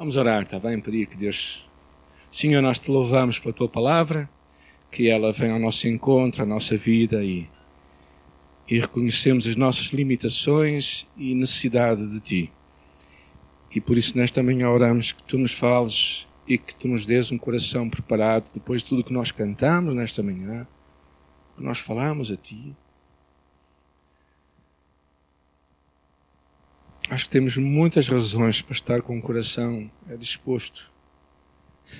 Vamos orar, está bem? Pedir que Deus. Senhor, nós te louvamos pela tua palavra, que ela venha ao nosso encontro, à nossa vida e, e reconhecemos as nossas limitações e necessidade de ti. E por isso, nesta manhã, oramos que tu nos fales e que tu nos dês um coração preparado depois de tudo que nós cantamos nesta manhã, que nós falamos a ti. Acho que temos muitas razões para estar com o coração disposto,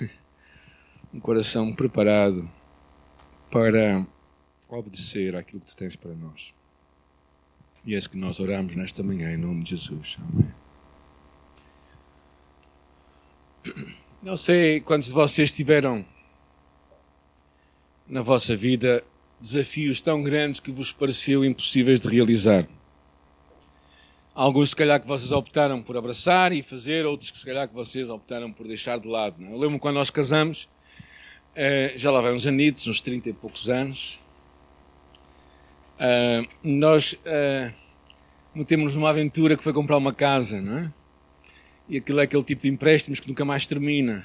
um coração preparado para obedecer àquilo que tu tens para nós. E é isso que nós oramos nesta manhã, em nome de Jesus. Amém. Não sei quantos de vocês tiveram na vossa vida desafios tão grandes que vos pareceu impossíveis de realizar. Alguns, se calhar, que vocês optaram por abraçar e fazer, outros que, se calhar, que vocês optaram por deixar de lado. Não? É? Eu lembro quando nós casamos, eh, já lá vai uns anitos, uns 30 e poucos anos, eh, nós uh, metemos-nos numa aventura que foi comprar uma casa, não é? E aquilo é aquele tipo de empréstimos que nunca mais termina.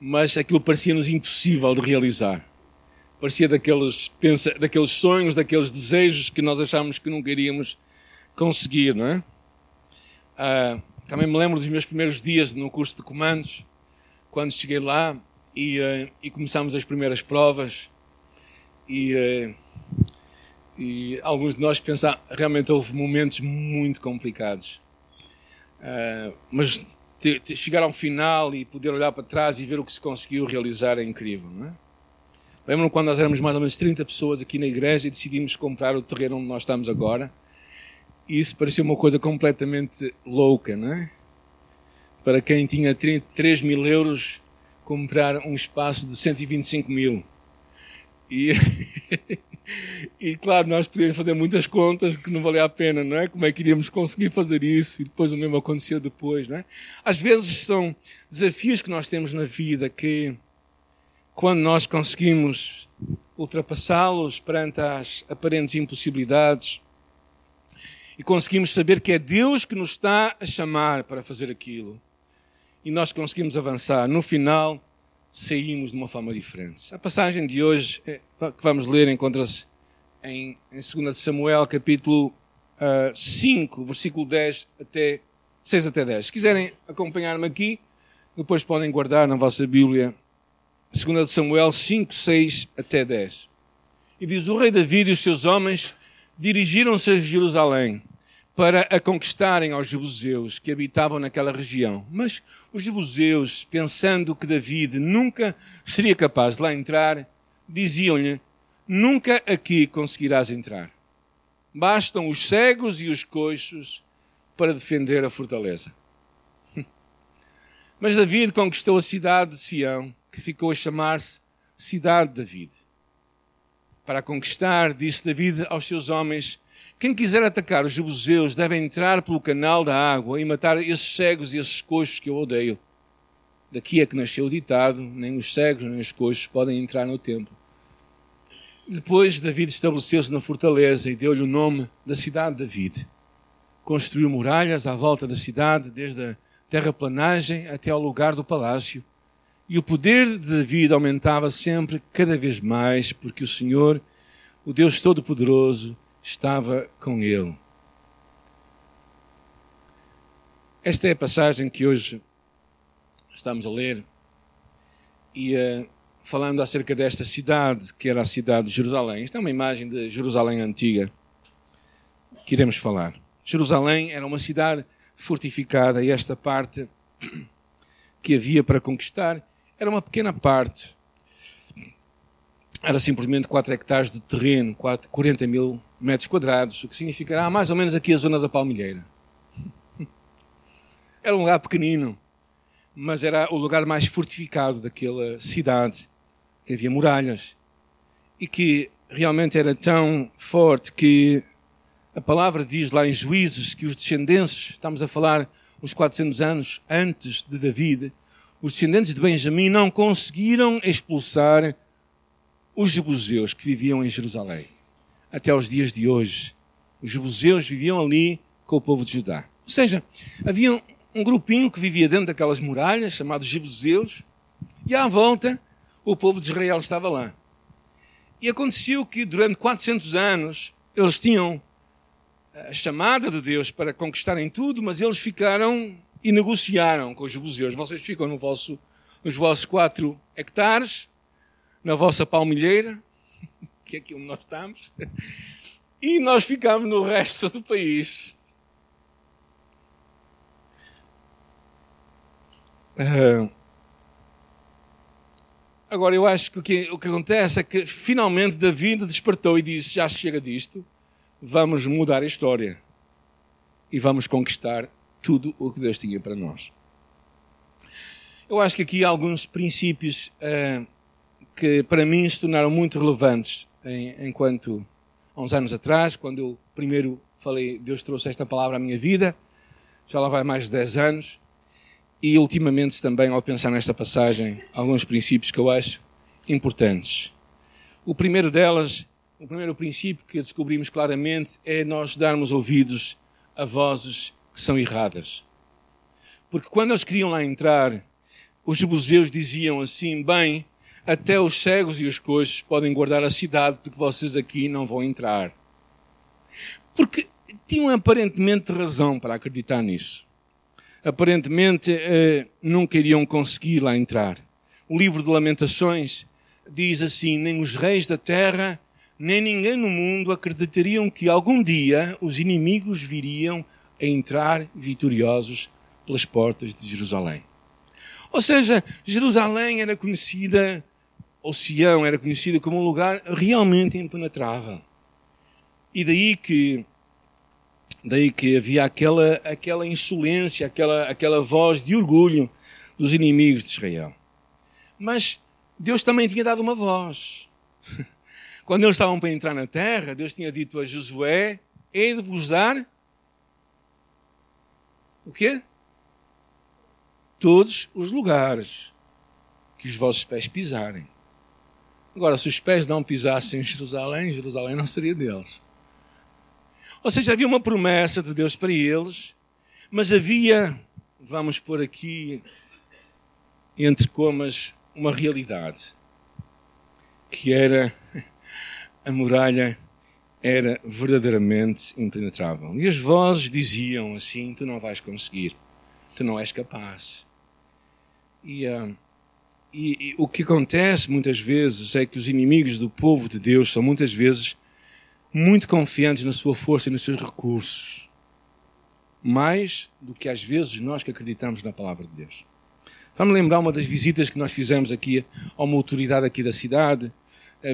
Mas aquilo parecia-nos impossível de realizar. Parecia daqueles, pensa, daqueles sonhos, daqueles desejos que nós achávamos que nunca iríamos conseguir, não é? Uh, também me lembro dos meus primeiros dias no curso de comandos, quando cheguei lá e, uh, e começámos as primeiras provas e, uh, e alguns de nós pensaram, realmente houve momentos muito complicados. mas te, te chegar ao final e poder olhar para trás e ver o que se conseguiu realizar é incrível, não é? Lembro-me quando nós éramos mais ou menos 30 pessoas aqui na igreja e decidimos comprar o terreno onde nós estamos agora isso parecia uma coisa completamente louca, não é? Para quem tinha 3 mil euros, comprar um espaço de 125 mil. E, e claro, nós podíamos fazer muitas contas que não valia a pena, não é? Como é que iríamos conseguir fazer isso? E depois o mesmo aconteceu depois, não é? Às vezes são desafios que nós temos na vida que, quando nós conseguimos ultrapassá-los perante as aparentes impossibilidades, e conseguimos saber que é Deus que nos está a chamar para fazer aquilo. E nós conseguimos avançar. No final, saímos de uma forma diferente. A passagem de hoje, é, que vamos ler, encontra-se em, em 2 Samuel, capítulo uh, ah, 5, versículo 10 até 6 até 10. Se quiserem acompanhar-me aqui, depois podem guardar na vossa Bíblia 2 Samuel 5, 6 até 10. E diz: O rei Davi e os seus homens dirigiram-se a Jerusalém para a conquistarem aos jebuseus que habitavam naquela região. Mas os jebuseus, pensando que David nunca seria capaz de lá entrar, diziam-lhe: Nunca aqui conseguirás entrar. Bastam os cegos e os coxos para defender a fortaleza. Mas David conquistou a cidade de Sião, que ficou a chamar-se Cidade de David. Para conquistar, disse David aos seus homens: quem quiser atacar os jebuseus deve entrar pelo canal da água e matar esses cegos e esses coxos que eu odeio. Daqui é que nasceu o ditado: nem os cegos nem os coxos podem entrar no templo. Depois, David estabeleceu-se na fortaleza e deu-lhe o nome da cidade de David. Construiu muralhas à volta da cidade, desde a terraplanagem até ao lugar do palácio. E o poder de David aumentava sempre, cada vez mais, porque o Senhor, o Deus Todo-Poderoso, estava com ele. Esta é a passagem que hoje estamos a ler e uh, falando acerca desta cidade, que era a cidade de Jerusalém. Esta é uma imagem de Jerusalém antiga que iremos falar. Jerusalém era uma cidade fortificada e esta parte que havia para conquistar era uma pequena parte. Era simplesmente 4 hectares de terreno, 40 mil metros quadrados, o que significará mais ou menos aqui a zona da Palmilheira. Era um lugar pequenino, mas era o lugar mais fortificado daquela cidade, que havia muralhas e que realmente era tão forte que a palavra diz lá em Juízes que os descendentes, estamos a falar uns 400 anos antes de David, os descendentes de Benjamim não conseguiram expulsar os jebuseus que viviam em Jerusalém até os dias de hoje. Os jebuseus viviam ali com o povo de Judá. Ou seja, havia um grupinho que vivia dentro daquelas muralhas, chamados Jebuseus, e à volta o povo de Israel estava lá. E aconteceu que durante 400 anos eles tinham a chamada de Deus para conquistarem tudo, mas eles ficaram e negociaram com os jebuseus. Vocês ficam no vosso, nos vossos quatro hectares, na vossa palmilheira, que é aqui onde nós estamos, e nós ficamos no resto do país. Agora, eu acho que o, que o que acontece é que finalmente David despertou e disse: Já chega disto, vamos mudar a história e vamos conquistar tudo o que Deus tinha para nós. Eu acho que aqui há alguns princípios uh, que para mim se tornaram muito relevantes em, enquanto, há uns anos atrás, quando eu primeiro falei, Deus trouxe esta palavra à minha vida, já lá vai mais de 10 anos, e ultimamente também, ao pensar nesta passagem, alguns princípios que eu acho importantes. O primeiro delas, o primeiro princípio que descobrimos claramente é nós darmos ouvidos a vozes que são erradas. Porque quando eles queriam lá entrar, os jebuseus diziam assim: bem, até os cegos e os coxos podem guardar a cidade, porque vocês aqui não vão entrar. Porque tinham aparentemente razão para acreditar nisso aparentemente eh, não queriam conseguir lá entrar. O livro de Lamentações diz assim: Nem os reis da terra, nem ninguém no mundo acreditariam que algum dia os inimigos viriam a entrar vitoriosos pelas portas de Jerusalém. Ou seja, Jerusalém era conhecida, ou Sião era conhecida como um lugar realmente impenetrável. E daí que Daí que havia aquela, aquela insolência, aquela, aquela voz de orgulho dos inimigos de Israel. Mas Deus também tinha dado uma voz. Quando eles estavam para entrar na terra, Deus tinha dito a Josué: Hei de vos dar o quê? Todos os lugares que os vossos pés pisarem. Agora, se os pés não pisassem em Jerusalém, Jerusalém não seria deles. Ou seja, havia uma promessa de Deus para eles, mas havia, vamos pôr aqui entre comas, uma realidade, que era a muralha era verdadeiramente impenetrável. E as vozes diziam assim: Tu não vais conseguir, tu não és capaz. E, uh, e, e o que acontece muitas vezes é que os inimigos do povo de Deus são muitas vezes muito confiantes na sua força e nos seus recursos, mais do que às vezes nós que acreditamos na palavra de Deus. Vamos lembrar uma das visitas que nós fizemos aqui a uma autoridade aqui da cidade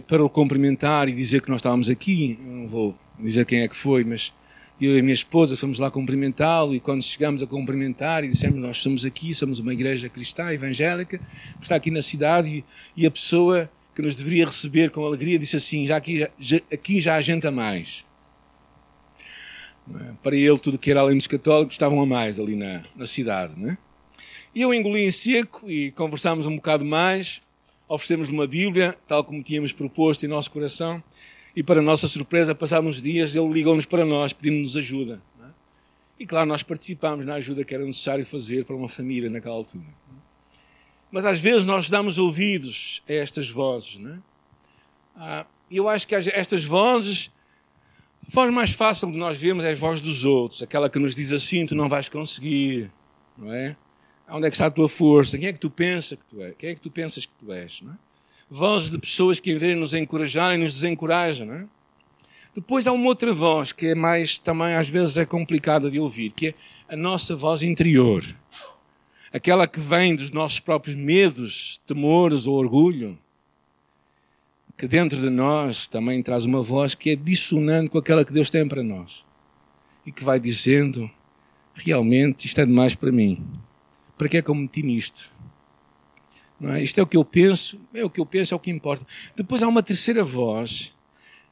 para o cumprimentar e dizer que nós estávamos aqui. Não vou dizer quem é que foi, mas eu e a minha esposa fomos lá cumprimentá-lo e quando chegamos a cumprimentar e dissemos nós somos aqui, somos uma igreja cristã evangélica que está aqui na cidade e, e a pessoa que nos deveria receber com alegria, disse assim: já aqui, já, aqui já há gente a mais. É? Para ele, tudo que era além dos católicos estavam a mais ali na, na cidade. Não é? E eu engoli em seco e conversámos um bocado mais, oferecemos-lhe uma Bíblia, tal como tínhamos proposto em nosso coração, e para nossa surpresa, passados uns dias, ele ligou-nos para nós, pedindo-nos ajuda. É? E claro, nós participámos na ajuda que era necessário fazer para uma família naquela altura. Mas às vezes nós damos ouvidos a estas vozes, não é? Ah, eu acho que estas vozes, a voz mais fácil de nós vermos é a voz dos outros, aquela que nos diz assim: tu não vais conseguir, não é? Onde é que está a tua força? Quem é que tu pensas que tu és? Quem é que tu pensas que tu és? Não é? Vozes de pessoas que, em vez de nos encorajarem, nos desencorajam, não é? Depois há uma outra voz que é mais, também às vezes é complicada de ouvir, que é a nossa voz interior aquela que vem dos nossos próprios medos, temores ou orgulho, que dentro de nós também traz uma voz que é dissonante com aquela que Deus tem para nós e que vai dizendo: realmente isto é demais para mim. Para que é que eu meti nisto? É? Isto é o que eu penso, é o que eu penso, é o que importa. Depois há uma terceira voz,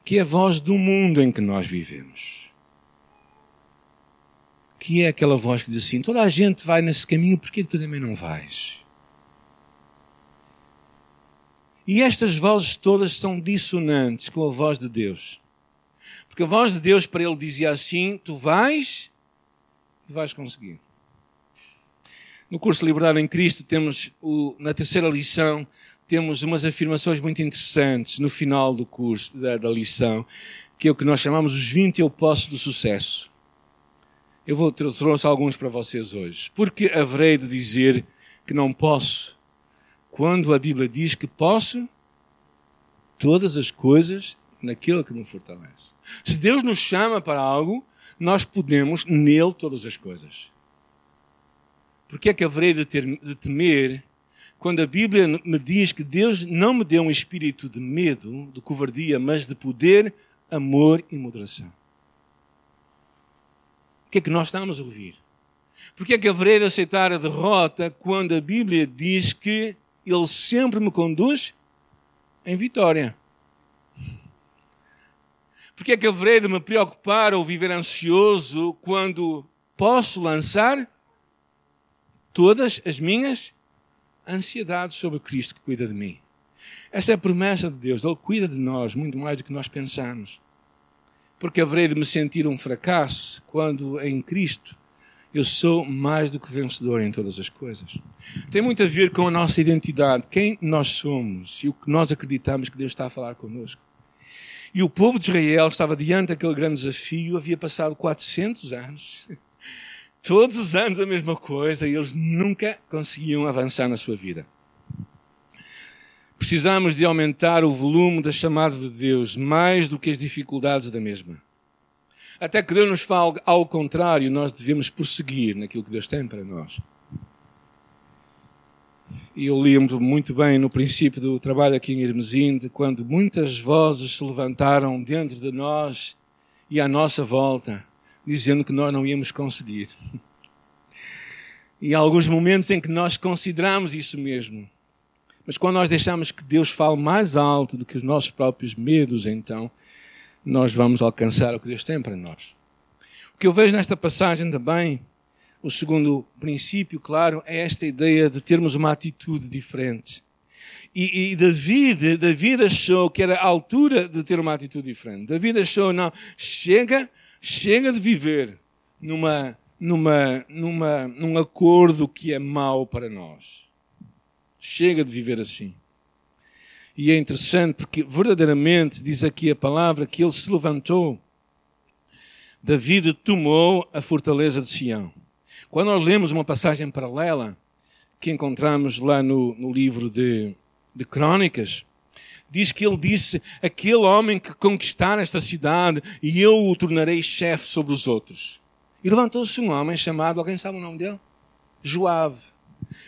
que é a voz do mundo em que nós vivemos que é aquela voz que diz assim: toda a gente vai nesse caminho, por que tu também não vais? E estas vozes todas são dissonantes com a voz de Deus. Porque a voz de Deus para ele dizia assim: Tu vais e vais conseguir. No curso de Liberdade em Cristo, temos o, na terceira lição, temos umas afirmações muito interessantes no final do curso, da, da lição, que é o que nós chamamos os 20 eu posso do sucesso. Eu vou trouxe alguns para vocês hoje. Porque haverei de dizer que não posso, quando a Bíblia diz que posso todas as coisas naquilo que me fortalece. Se Deus nos chama para algo, nós podemos nele todas as coisas. Porque é que haverei de, ter, de temer quando a Bíblia me diz que Deus não me deu um espírito de medo, de covardia, mas de poder, amor e moderação? O que é que nós estamos a ouvir? Porque é que haverei de aceitar a derrota quando a Bíblia diz que Ele sempre me conduz em vitória? Porque é que haverei de me preocupar ou viver ansioso quando posso lançar todas as minhas ansiedades sobre Cristo que cuida de mim? Essa é a promessa de Deus. Ele cuida de nós muito mais do que nós pensamos. Porque haverei de me sentir um fracasso quando em Cristo eu sou mais do que vencedor em todas as coisas. Tem muito a ver com a nossa identidade, quem nós somos e o que nós acreditamos que Deus está a falar connosco. E o povo de Israel estava diante daquele grande desafio, havia passado 400 anos, todos os anos a mesma coisa, e eles nunca conseguiam avançar na sua vida. Precisamos de aumentar o volume da chamada de Deus mais do que as dificuldades da mesma. Até que Deus nos fale ao contrário, nós devemos prosseguir naquilo que Deus tem para nós. E eu lembro muito bem no princípio do trabalho aqui em Irmesinde, quando muitas vozes se levantaram dentro de nós e à nossa volta, dizendo que nós não íamos conseguir. E há alguns momentos em que nós consideramos isso mesmo. Mas quando nós deixamos que Deus fale mais alto do que os nossos próprios medos, então, nós vamos alcançar o que Deus tem para nós. O que eu vejo nesta passagem também, o segundo princípio, claro, é esta ideia de termos uma atitude diferente. E, e David, David achou que era a altura de ter uma atitude diferente. David achou, não, chega, chega de viver numa, numa, numa, num acordo que é mau para nós. Chega de viver assim. E é interessante porque verdadeiramente diz aqui a palavra que ele se levantou. David tomou a fortaleza de Sião. Quando nós lemos uma passagem paralela que encontramos lá no, no livro de, de Crônicas, diz que ele disse: Aquele homem que conquistar esta cidade, e eu o tornarei chefe sobre os outros. E levantou-se um homem chamado, alguém sabe o nome dele? Joab.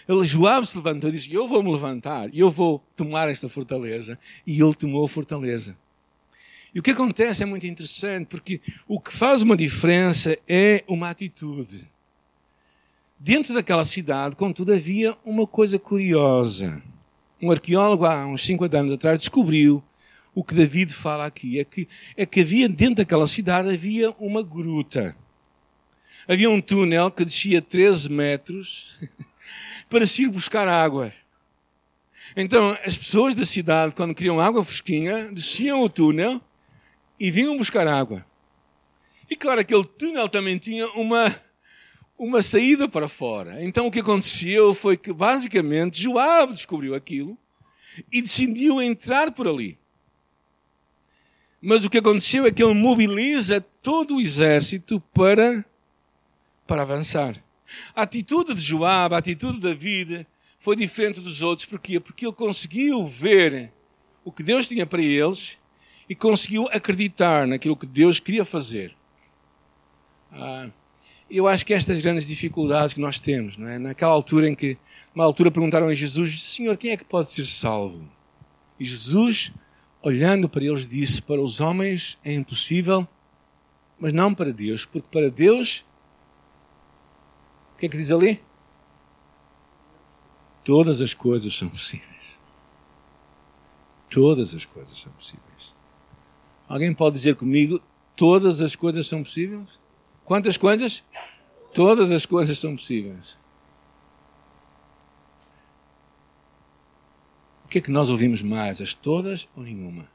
Ele, Joab se levantou e disse: Eu vou me levantar, eu vou tomar esta fortaleza. E ele tomou a fortaleza. E o que acontece é muito interessante, porque o que faz uma diferença é uma atitude. Dentro daquela cidade, contudo, havia uma coisa curiosa. Um arqueólogo, há uns 50 anos atrás, descobriu o que David fala aqui: é que, é que havia dentro daquela cidade havia uma gruta. Havia um túnel que descia 13 metros para se ir buscar água. Então, as pessoas da cidade, quando queriam água fresquinha, desciam o túnel e vinham buscar água. E claro, aquele túnel também tinha uma, uma saída para fora. Então, o que aconteceu foi que, basicamente, Joab descobriu aquilo e decidiu entrar por ali. Mas o que aconteceu é que ele mobiliza todo o exército para, para avançar. A atitude de Joab, a atitude de David foi diferente dos outros. Porquê? Porque ele conseguiu ver o que Deus tinha para eles e conseguiu acreditar naquilo que Deus queria fazer. Ah, eu acho que estas grandes dificuldades que nós temos, não é? naquela altura em que, numa altura perguntaram a Jesus, Senhor, quem é que pode ser salvo? E Jesus, olhando para eles, disse, para os homens é impossível, mas não para Deus, porque para Deus o que é que diz ali? Todas as coisas são possíveis. Todas as coisas são possíveis. Alguém pode dizer comigo: todas as coisas são possíveis? Quantas coisas? Todas as coisas são possíveis. O que é que nós ouvimos mais? As todas ou nenhuma?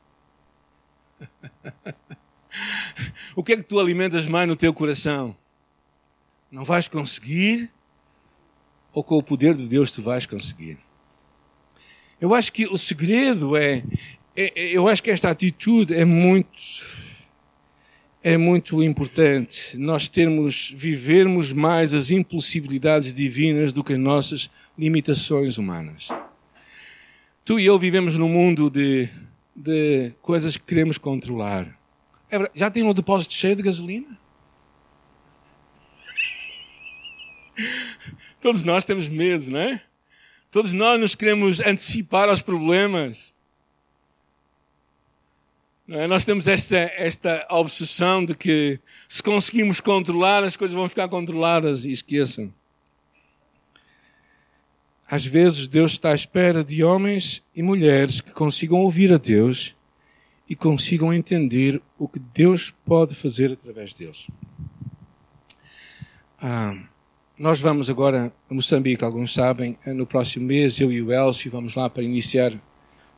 o que é que tu alimentas mais no teu coração? Não vais conseguir? ou com o poder de Deus tu vais conseguir. Eu acho que o segredo é, é, é eu acho que esta atitude é muito é muito importante nós termos, vivermos mais as impossibilidades divinas do que as nossas limitações humanas. Tu e eu vivemos num mundo de, de coisas que queremos controlar. É já tem um depósito cheio de gasolina? Todos nós temos medo, não é? Todos nós nos queremos antecipar aos problemas. É? Nós temos esta, esta obsessão de que se conseguimos controlar, as coisas vão ficar controladas e esqueçam. Às vezes Deus está à espera de homens e mulheres que consigam ouvir a Deus e consigam entender o que Deus pode fazer através deles. Ah, nós vamos agora a Moçambique, alguns sabem, no próximo mês, eu e o Elcio vamos lá para iniciar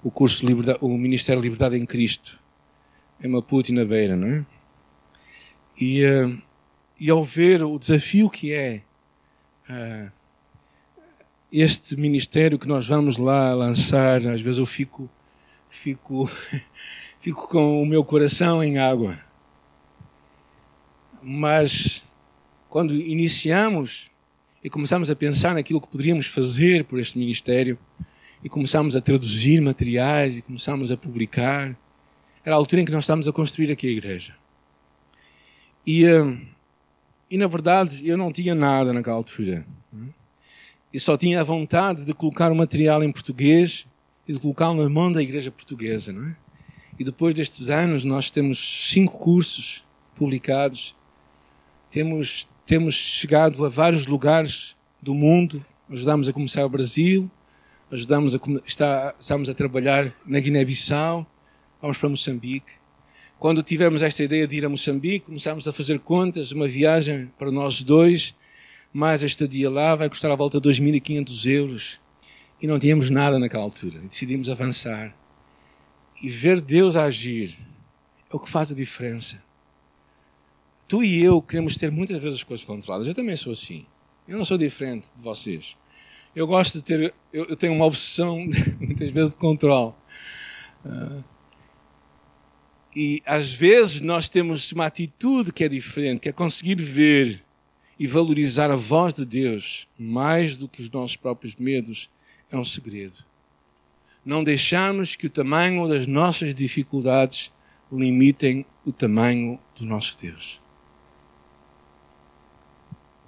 o curso o Ministério Liberdade em Cristo em Maputo e na Beira, não é? E, uh, e ao ver o desafio que é uh, este ministério que nós vamos lá lançar, às vezes eu fico, fico, fico com o meu coração em água. Mas quando iniciamos e começamos a pensar naquilo que poderíamos fazer por este ministério, e começamos a traduzir materiais e começamos a publicar, era a altura em que nós estávamos a construir aqui a igreja. E, hum, e na verdade eu não tinha nada naquela altura. Eu só tinha a vontade de colocar o material em português e de colocá-lo na mão da igreja portuguesa. Não é? E depois destes anos nós temos cinco cursos publicados. Temos, temos chegado a vários lugares do mundo. Ajudamos a começar o Brasil. Ajudamos a, está, estamos a trabalhar na Guiné-Bissau vamos para Moçambique. Quando tivemos esta ideia de ir a Moçambique, começámos a fazer contas, uma viagem para nós dois, mais a estadia lá vai custar à volta de 2.500 euros. E não tínhamos nada naquela altura. E decidimos avançar. E ver Deus agir é o que faz a diferença. Tu e eu queremos ter muitas vezes as coisas controladas. Eu também sou assim. Eu não sou diferente de vocês. Eu gosto de ter. Eu, tenho uma obsessão, muitas vezes, de controle. Uh, e às vezes nós temos uma atitude que é diferente, que é conseguir ver e valorizar a voz de Deus mais do que os nossos próprios medos é um segredo. Não deixarmos que o tamanho das nossas dificuldades limitem o tamanho do nosso Deus.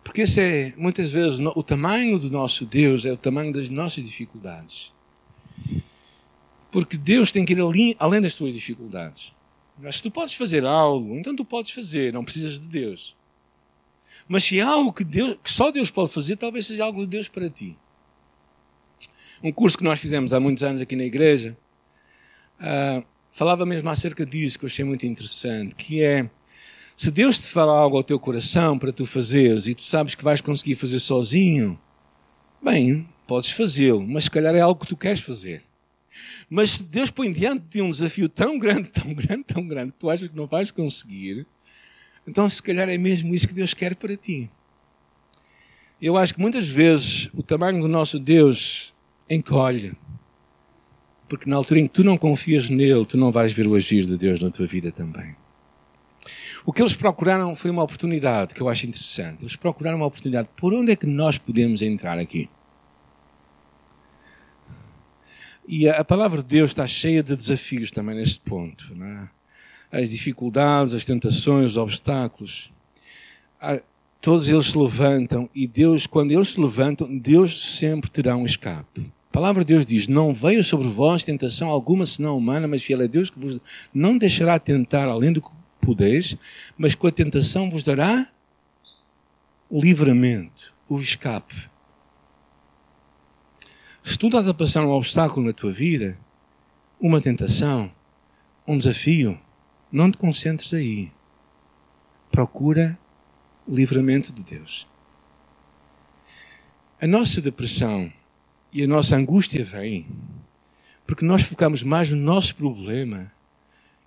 Porque esse é, muitas vezes, o tamanho do nosso Deus é o tamanho das nossas dificuldades. Porque Deus tem que ir além das tuas dificuldades. Mas se tu podes fazer algo, então tu podes fazer, não precisas de Deus. Mas se há algo que, Deus, que só Deus pode fazer, talvez seja algo de Deus para ti. Um curso que nós fizemos há muitos anos aqui na igreja uh, falava mesmo acerca disso, que eu achei muito interessante, que é se Deus te fala algo ao teu coração para tu fazeres e tu sabes que vais conseguir fazer sozinho, bem, podes fazê-lo, mas se calhar é algo que tu queres fazer. Mas se Deus põe diante de um desafio tão grande, tão grande, tão grande, que tu achas que não vais conseguir, então se calhar é mesmo isso que Deus quer para ti. Eu acho que muitas vezes o tamanho do nosso Deus encolhe. Porque na altura em que tu não confias nele, tu não vais ver o agir de Deus na tua vida também. O que eles procuraram foi uma oportunidade que eu acho interessante. Eles procuraram uma oportunidade. Por onde é que nós podemos entrar aqui? E a, palavra de Deus está cheia de desafios também neste ponto. É? As dificuldades, as tentações, os obstáculos. Todos eles se levantam e Deus, quando eles se levantam, Deus sempre terá um escape. A palavra de Deus diz: Não veio sobre vós tentação alguma senão humana, mas fiel é Deus que vos não deixará tentar além do que podeis, mas com a tentação vos dará o livramento, o escape. Se tu estás a passar um obstáculo na tua vida, uma tentação, um desafio, não te concentres aí. Procura o livramento de Deus. A nossa depressão e a nossa angústia vem porque nós focamos mais no nosso problema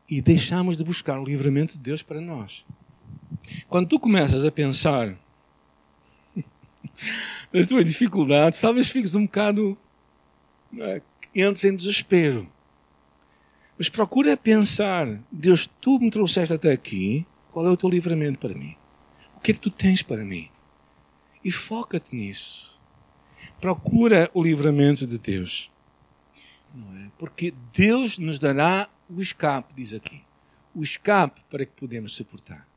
e deixamos de buscar o livramento de Deus para nós. Quando tu começas a pensar as tuas dificuldades, talvez fiques um bocado. É, entres em desespero. Mas procura pensar: Deus, tu me trouxeste até aqui, qual é o teu livramento para mim? O que é que tu tens para mim? E foca-te nisso. Procura o livramento de Deus. É? Porque Deus nos dará o escape, diz aqui. O escape para que podemos suportar.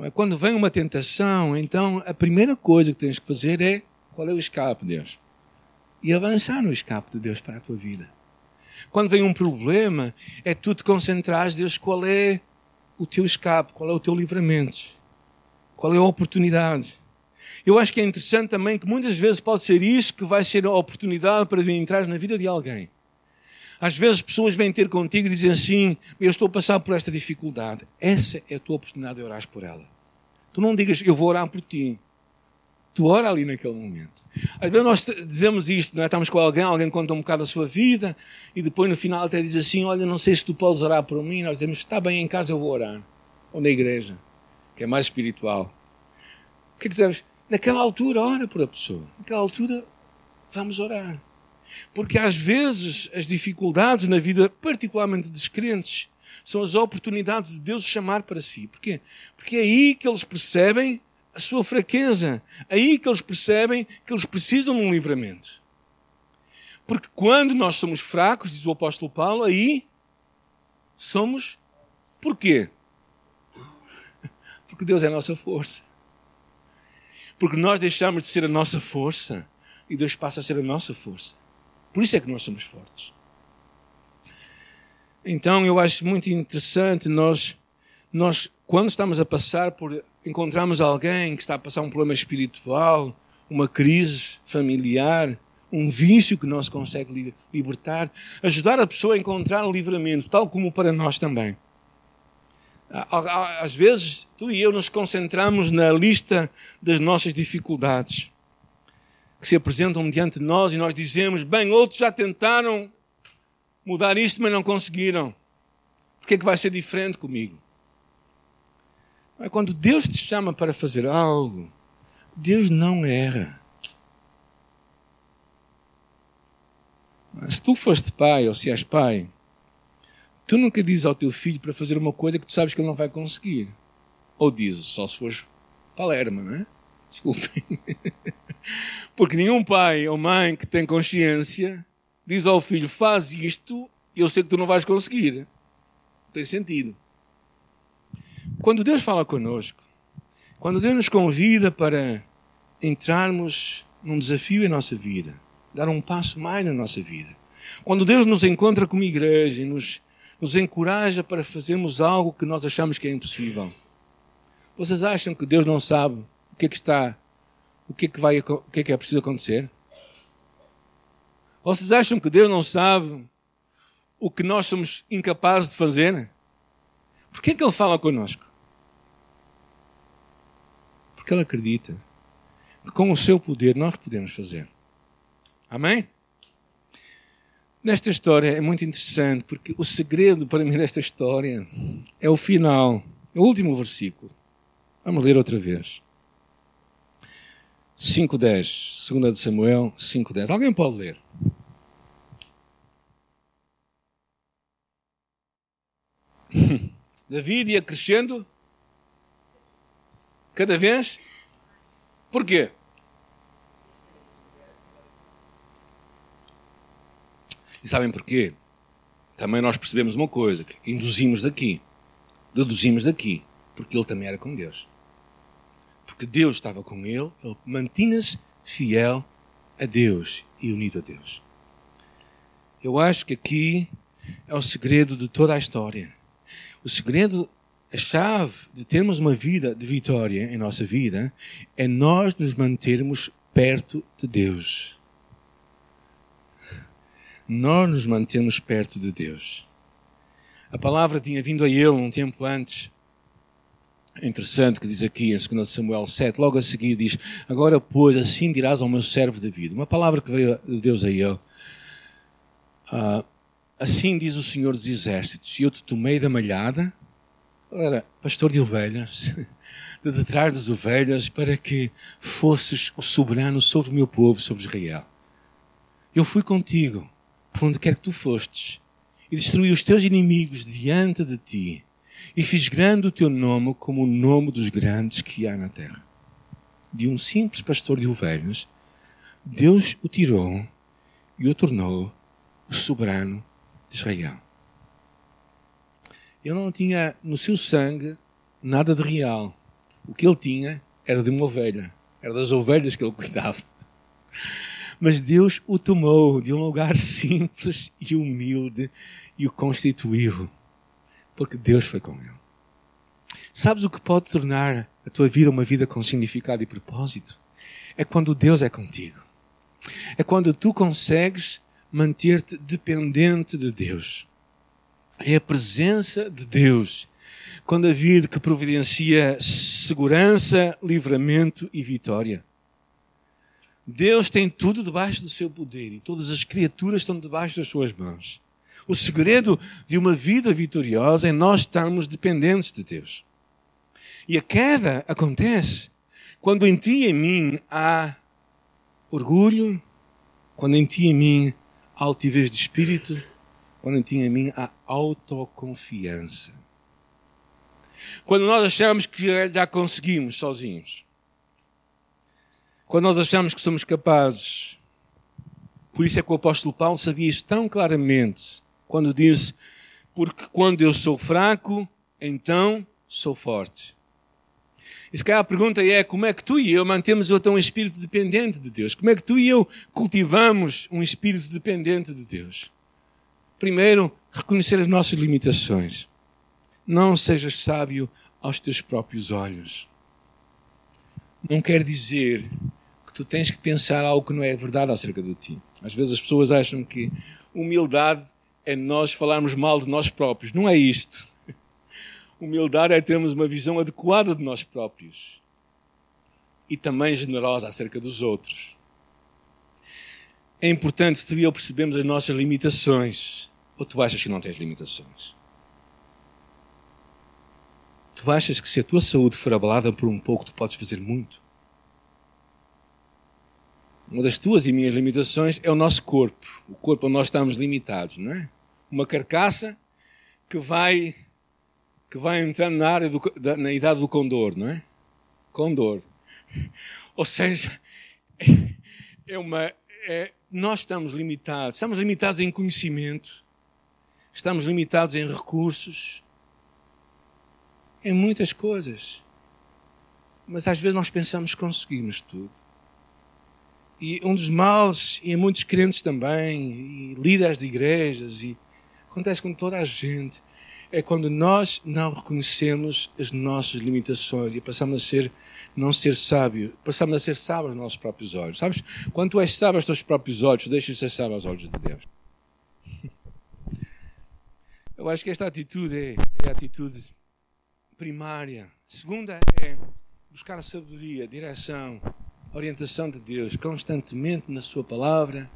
É? Quando vem uma tentação, então a primeira coisa que tens que fazer é qual é o escape, Deus? E avançar no escape de Deus para a tua vida. Quando vem um problema, é tu te concentrares, Deus, qual é o teu escape, qual é o teu livramento, qual é a oportunidade. Eu acho que é interessante também que muitas vezes pode ser isso que vai ser a oportunidade para entrar na vida de alguém. Às vezes pessoas vêm ter contigo e dizem assim: Eu estou a passar por esta dificuldade. Essa é a tua oportunidade de orar por ela. Tu não digas, eu vou orar por ti. Tu ora ali naquele momento. Às vezes nós dizemos isto, não é? estamos com alguém, alguém conta um bocado a sua vida e depois no final até diz assim: Olha, não sei se tu podes orar por mim. Nós dizemos: Está bem, em casa eu vou orar. Ou na igreja, que é mais espiritual. O que é que deves? Naquela altura, ora por a pessoa. Naquela altura, vamos orar. Porque às vezes as dificuldades na vida, particularmente dos crentes, são as oportunidades de Deus chamar para si. Porquê? Porque é aí que eles percebem a sua fraqueza. Aí que eles percebem que eles precisam de um livramento. Porque quando nós somos fracos, diz o apóstolo Paulo, aí somos. Porquê? Porque Deus é a nossa força. Porque nós deixamos de ser a nossa força e Deus passa a ser a nossa força. Por isso é que nós somos fortes. Então eu acho muito interessante nós, nós quando estamos a passar por, encontramos alguém que está a passar um problema espiritual, uma crise familiar, um vício que não se consegue libertar, ajudar a pessoa a encontrar o livramento, tal como para nós também. Às vezes, tu e eu nos concentramos na lista das nossas dificuldades que se apresentam diante de nós e nós dizemos: bem, outros já tentaram mudar isto, mas não conseguiram. Por que é que vai ser diferente comigo? Mas quando Deus te chama para fazer algo, Deus não erra. Se tu foste pai ou se és pai, tu nunca dizes ao teu filho para fazer uma coisa que tu sabes que ele não vai conseguir. Ou dizes, só se fores Palerma, não é? Desculpem. Porque nenhum pai ou mãe que tem consciência diz ao filho: faz isto eu sei que tu não vais conseguir. Não tem sentido. Quando Deus fala conosco, quando Deus nos convida para entrarmos num desafio em nossa vida, dar um passo mais na nossa vida, quando Deus nos encontra como igreja e nos, nos encoraja para fazermos algo que nós achamos que é impossível, vocês acham que Deus não sabe o que é que está, o que é que vai, o que é que é preciso acontecer? Vocês acham que Deus não sabe o que nós somos incapazes de fazer? Por que é que Ele fala connosco? Porque Ele acredita que com o seu poder nós podemos fazer. Amém? Nesta história é muito interessante porque o segredo para mim desta história é o final, é o último versículo. Vamos ler outra vez. 5.10, 2 de Samuel 5.10. Alguém pode ler? David ia crescendo cada vez. Porquê? E sabem porquê? Também nós percebemos uma coisa, que induzimos daqui, deduzimos daqui, porque ele também era com Deus porque Deus estava com ele, ele mantinha-se fiel a Deus e unido a Deus. Eu acho que aqui é o segredo de toda a história. O segredo, a chave de termos uma vida de vitória em nossa vida é nós nos mantermos perto de Deus. Nós nos mantemos perto de Deus. A palavra tinha vindo a ele um tempo antes é interessante que diz aqui em 2 Samuel 7, logo a seguir diz: Agora, pois, assim dirás ao meu servo David. Uma palavra que veio de Deus a ele. Ah, assim diz o Senhor dos Exércitos: Eu te tomei da malhada, era pastor de ovelhas, de detrás das ovelhas, para que fosses o soberano sobre o meu povo, sobre Israel. Eu fui contigo, por onde quer que tu fostes, e destruí os teus inimigos diante de ti, e fiz grande o teu nome como o nome dos grandes que há na terra. De um simples pastor de ovelhas, Deus o tirou e o tornou o soberano de Israel. Ele não tinha no seu sangue nada de real. O que ele tinha era de uma ovelha. Era das ovelhas que ele cuidava. Mas Deus o tomou de um lugar simples e humilde e o constituiu. Porque Deus foi com ele. Sabes o que pode tornar a tua vida uma vida com significado e propósito? É quando Deus é contigo. É quando tu consegues manter-te dependente de Deus. É a presença de Deus. Quando a vida que providencia segurança, livramento e vitória. Deus tem tudo debaixo do seu poder e todas as criaturas estão debaixo das suas mãos. O segredo de uma vida vitoriosa é nós estarmos dependentes de Deus. E a queda acontece quando em ti e em mim há orgulho, quando em ti e em mim há altivez de espírito, quando em ti e em mim há autoconfiança. Quando nós achamos que já conseguimos sozinhos. Quando nós achamos que somos capazes. Por isso é que o apóstolo Paulo sabia isso tão claramente, quando disse: Porque quando eu sou fraco, então sou forte. E se calhar a pergunta é como é que tu e eu mantemos então um espírito dependente de Deus? Como é que tu e eu cultivamos um espírito dependente de Deus? Primeiro, reconhecer as nossas limitações. Não sejas sábio aos teus próprios olhos. Não quer dizer que tu tens que pensar algo que não é verdade acerca de ti. Às vezes as pessoas acham que humildade é nós falarmos mal de nós próprios. Não é isto. Humildade é termos uma visão adequada de nós próprios e também generosa acerca dos outros. É importante tu e eu percebemos as nossas limitações. Ou tu achas que não tens limitações? Tu achas que se a tua saúde for abalada por um pouco, tu podes fazer muito? Uma das tuas e minhas limitações é o nosso corpo. O corpo onde nós estamos limitados, não é? Uma carcaça que vai que vai entrando na área do, da, na idade do condor, não é? Condor. Ou seja, é uma, é, nós estamos limitados. Estamos limitados em conhecimento, estamos limitados em recursos, em muitas coisas. Mas às vezes nós pensamos que conseguimos tudo. E um dos males, e em muitos crentes também, e líderes de igrejas, e acontece com toda a gente, é quando nós não reconhecemos as nossas limitações e passamos a ser, não ser sábio, passamos a ser sábio aos nossos próprios olhos. Sabes? Quando tu és sábio aos teus próprios olhos, deixas de ser sábio aos olhos de Deus. Eu acho que esta atitude é, é a atitude primária. Segunda é buscar a sabedoria, a direção, a orientação de Deus constantemente na Sua palavra,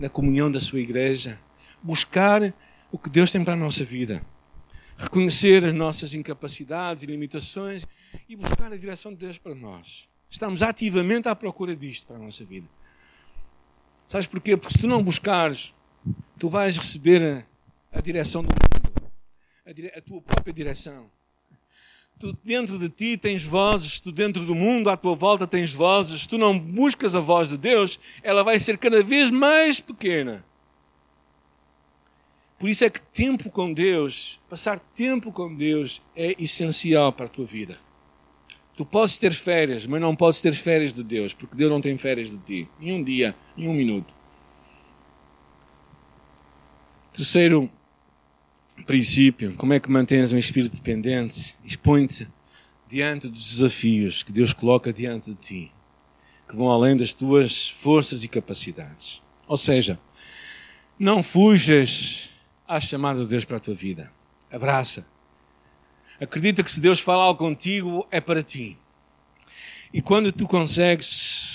na comunhão da Sua igreja. Buscar o que Deus tem para a nossa vida reconhecer as nossas incapacidades e limitações e buscar a direção de Deus para nós. Estamos ativamente à procura disto para a nossa vida. Sabes porquê? Porque se tu não buscares, tu vais receber a, direção do mundo, a, a tua própria direção. Tu dentro de ti tens vozes, tu dentro do mundo à tua volta tens vozes. Tu não buscas a voz de Deus, ela vai ser cada vez mais pequena. Por isso é que tempo com Deus, passar tempo com Deus é essencial para a tua vida. Tu podes ter férias, mas não podes ter férias de Deus, porque Deus não tem férias de ti. Em um dia, em um minuto. Terceiro princípio, como é que mantens um espírito dependente? Expõe-te diante dos desafios que Deus coloca diante de ti, que vão além das tuas forças e capacidades. Ou seja, não fujas à chamada de Deus para a tua vida. Abraça. Acredita que se Deus fala algo contigo, é para ti. E quando tu consegues,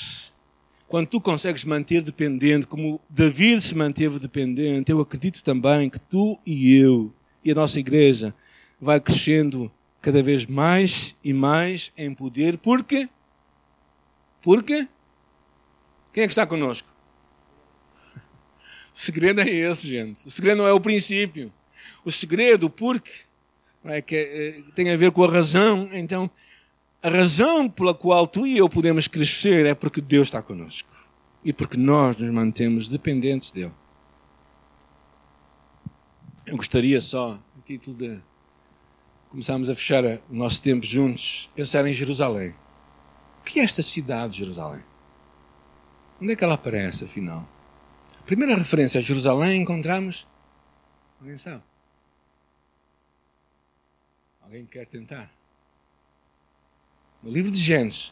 quando tu consegues manter dependente, como David se manteve dependente, eu acredito também que tu e eu e a nossa igreja vai crescendo cada vez mais e mais em poder, porque porque quem é que está conosco? O segredo é esse, gente. O segredo não é o princípio. O segredo, porque, é que é, tem a ver com a razão. Então, a razão pela qual tu e eu podemos crescer é porque Deus está conosco e porque nós nos mantemos dependentes dele. Eu gostaria só, a título de começarmos a fechar o nosso tempo juntos, pensar em Jerusalém. O que é esta cidade de Jerusalém? Onde é que ela aparece, afinal? A primeira referência a Jerusalém encontramos. Alguém sabe? Alguém quer tentar? No livro de Gênesis,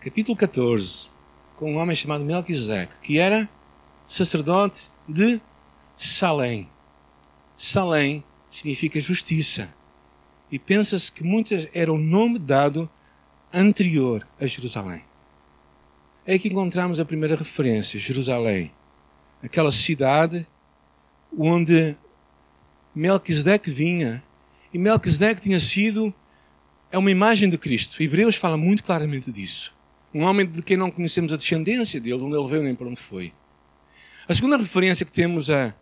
capítulo 14, com um homem chamado Melquisedeque, que era sacerdote de Salém. Salém significa justiça. E pensa-se que muitas era o nome dado anterior a Jerusalém. É que encontramos a primeira referência, Jerusalém, aquela cidade onde Melquisedeque vinha. E Melquisedeque tinha sido é uma imagem de Cristo. Hebreus fala muito claramente disso. Um homem de quem não conhecemos a descendência dele, onde ele veio nem para onde foi. A segunda referência que temos a,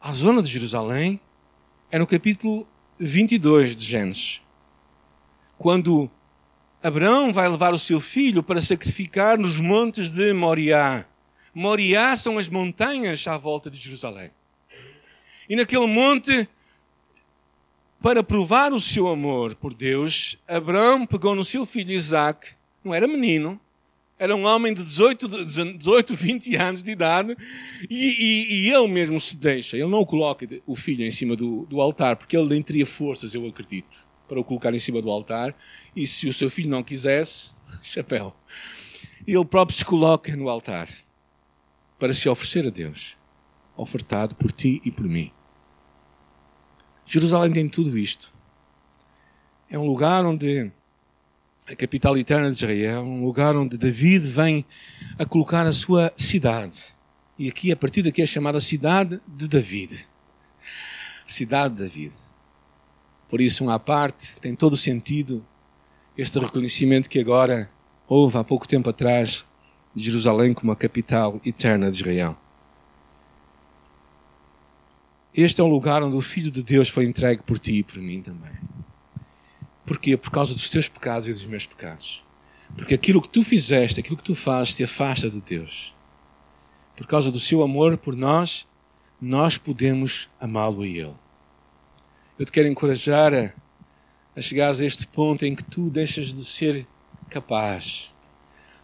à zona de Jerusalém é no capítulo 22 de Gênesis. Quando Abraão vai levar o seu filho para sacrificar nos montes de Moriá. Moriá são as montanhas à volta de Jerusalém. E naquele monte, para provar o seu amor por Deus, Abraão pegou no seu filho Isaac, não era menino, era um homem de 18, 18 20 anos de idade, e, e, e, ele mesmo se deixa, ele não coloca o filho em cima do, do altar, porque ele nem teria forças, eu acredito, para o colocar em cima do altar, e se o seu filho não quisesse, chapéu. Ele próprio se coloca no altar para se oferecer a Deus, ofertado por ti e por mim. Jerusalém tem tudo isto. É um lugar onde a capital eterna de Israel, um lugar onde David vem a colocar a sua cidade. E aqui, a partir daqui, é chamada Cidade de David. Cidade de David. Por isso, um à parte, tem todo o sentido este reconhecimento que agora houve há pouco tempo atrás de Jerusalém como a capital eterna de Israel. Este é um lugar onde o Filho de Deus foi entregue por ti e por mim também. Porquê? Por causa dos teus pecados e dos meus pecados. Porque aquilo que tu fizeste, aquilo que tu fazes, te afasta de Deus. Por causa do seu amor por nós, nós podemos amá-lo a Ele. Eu te quero encorajar a, a chegares a este ponto em que tu deixas de ser capaz,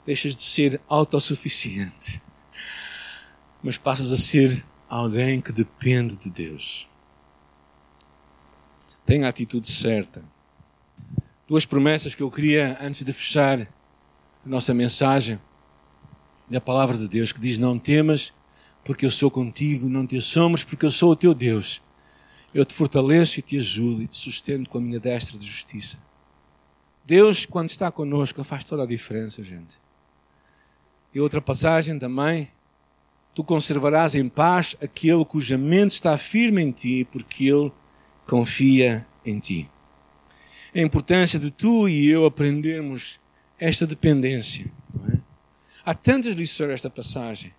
deixas de ser autossuficiente, mas passas a ser alguém que depende de Deus. Tenha a atitude certa. Duas promessas que eu queria, antes de fechar a nossa mensagem, da palavra de Deus, que diz: Não temas, porque eu sou contigo, não te assomos, porque eu sou o teu Deus. Eu te fortaleço e te ajudo e te sustento com a minha destra de justiça. Deus, quando está conosco, faz toda a diferença, gente. E outra passagem também, tu conservarás em paz aquele cuja mente está firme em ti, porque ele confia em ti. A importância de tu e eu aprendermos esta dependência. É? Há tantas lições nesta passagem.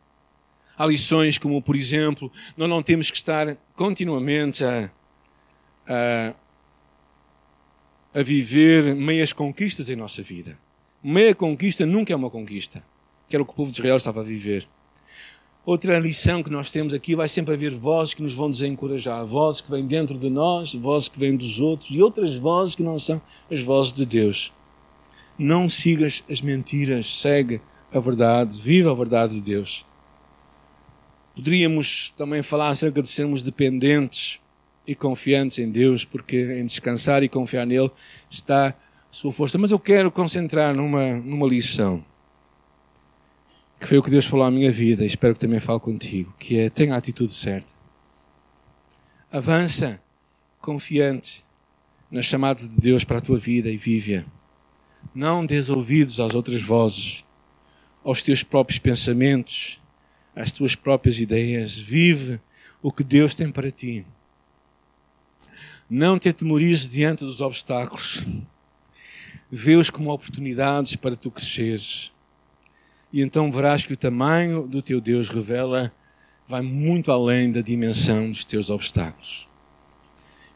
Há lições como, por exemplo, nós não temos que estar continuamente a, a, a viver meias conquistas em nossa vida. Meia conquista nunca é uma conquista, que era o que o povo de Israel estava a viver. Outra lição que nós temos aqui vai sempre haver vozes que nos vão desencorajar, vozes que vêm dentro de nós, vozes que vêm dos outros e outras vozes que não são as vozes de Deus. Não sigas as mentiras, segue a verdade, viva a verdade de Deus. Poderíamos também falar acerca de sermos dependentes e confiantes em Deus, porque em descansar e confiar nele está a sua força. Mas eu quero concentrar numa, numa lição que foi o que Deus falou à minha vida, e espero que também fale contigo, que é tenha a atitude certa. Avança confiante na chamada de Deus para a tua vida e vive-a. Não des ouvidos às outras vozes, aos teus próprios pensamentos, às tuas próprias ideias. Vive o que Deus tem para ti. Não te atemorizes diante dos obstáculos. Vê-os como oportunidades para tu cresceres. E então verás que o tamanho do teu Deus revela, vai muito além da dimensão dos teus obstáculos.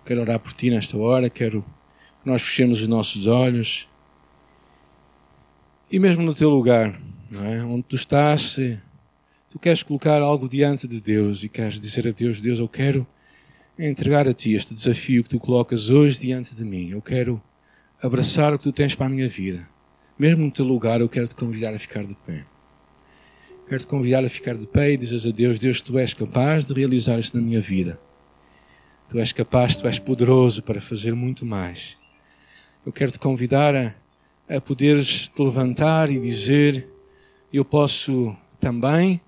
Quero orar por ti nesta hora, quero que nós fechemos os nossos olhos. E mesmo no teu lugar, é? onde tu estás, se tu queres colocar algo diante de Deus e queres dizer a Deus: Deus, eu quero entregar a ti este desafio que tu colocas hoje diante de mim. Eu quero abraçar o que tu tens para a minha vida. Mesmo no teu lugar, eu quero te convidar a ficar de pé. Quero te convidar a ficar de pé e dizes a Deus: Deus, tu és capaz de realizar isso na minha vida. Tu és capaz, tu és poderoso para fazer muito mais. Eu quero te convidar a, a poderes te levantar e dizer: Eu posso também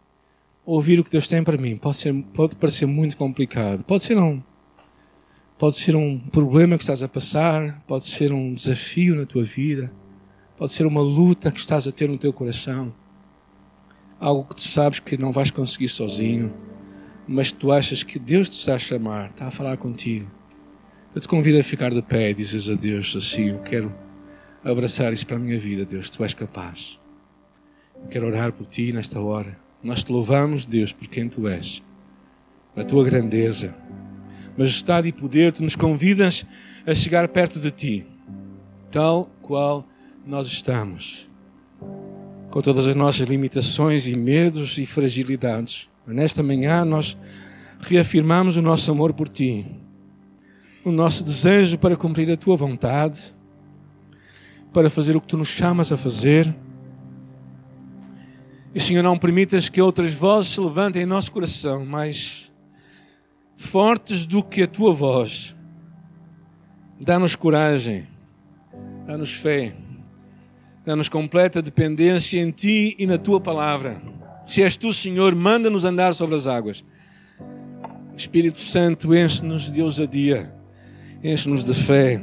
ouvir o que Deus tem para mim. Pode, ser, pode parecer muito complicado. Pode ser um, pode ser um problema que estás a passar. Pode ser um desafio na tua vida. Pode ser uma luta que estás a ter no teu coração. Algo que tu sabes que não vais conseguir sozinho. Mas tu achas que Deus te está a chamar, está a falar contigo. Eu te convido a ficar de pé e dizes a Deus assim: Eu quero abraçar isso para a minha vida, Deus, tu és capaz. Eu quero orar por ti nesta hora. Nós te louvamos, Deus, por quem tu és, a tua grandeza, majestade e poder. Tu nos convidas a chegar perto de ti, tal qual nós estamos, com todas as nossas limitações e medos e fragilidades. Nesta manhã nós reafirmamos o nosso amor por ti, o nosso desejo para cumprir a tua vontade, para fazer o que tu nos chamas a fazer e, Senhor, não permitas que outras vozes se levantem em nosso coração, mais fortes do que a tua voz. Dá-nos coragem, dá-nos fé, dá-nos completa dependência em ti e na tua palavra. Se és tu, Senhor, manda-nos andar sobre as águas. Espírito Santo, enche-nos de ousadia, enche-nos de fé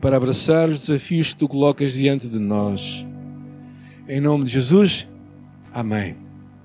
para abraçar os desafios que tu colocas diante de nós. Em nome de Jesus. Amém.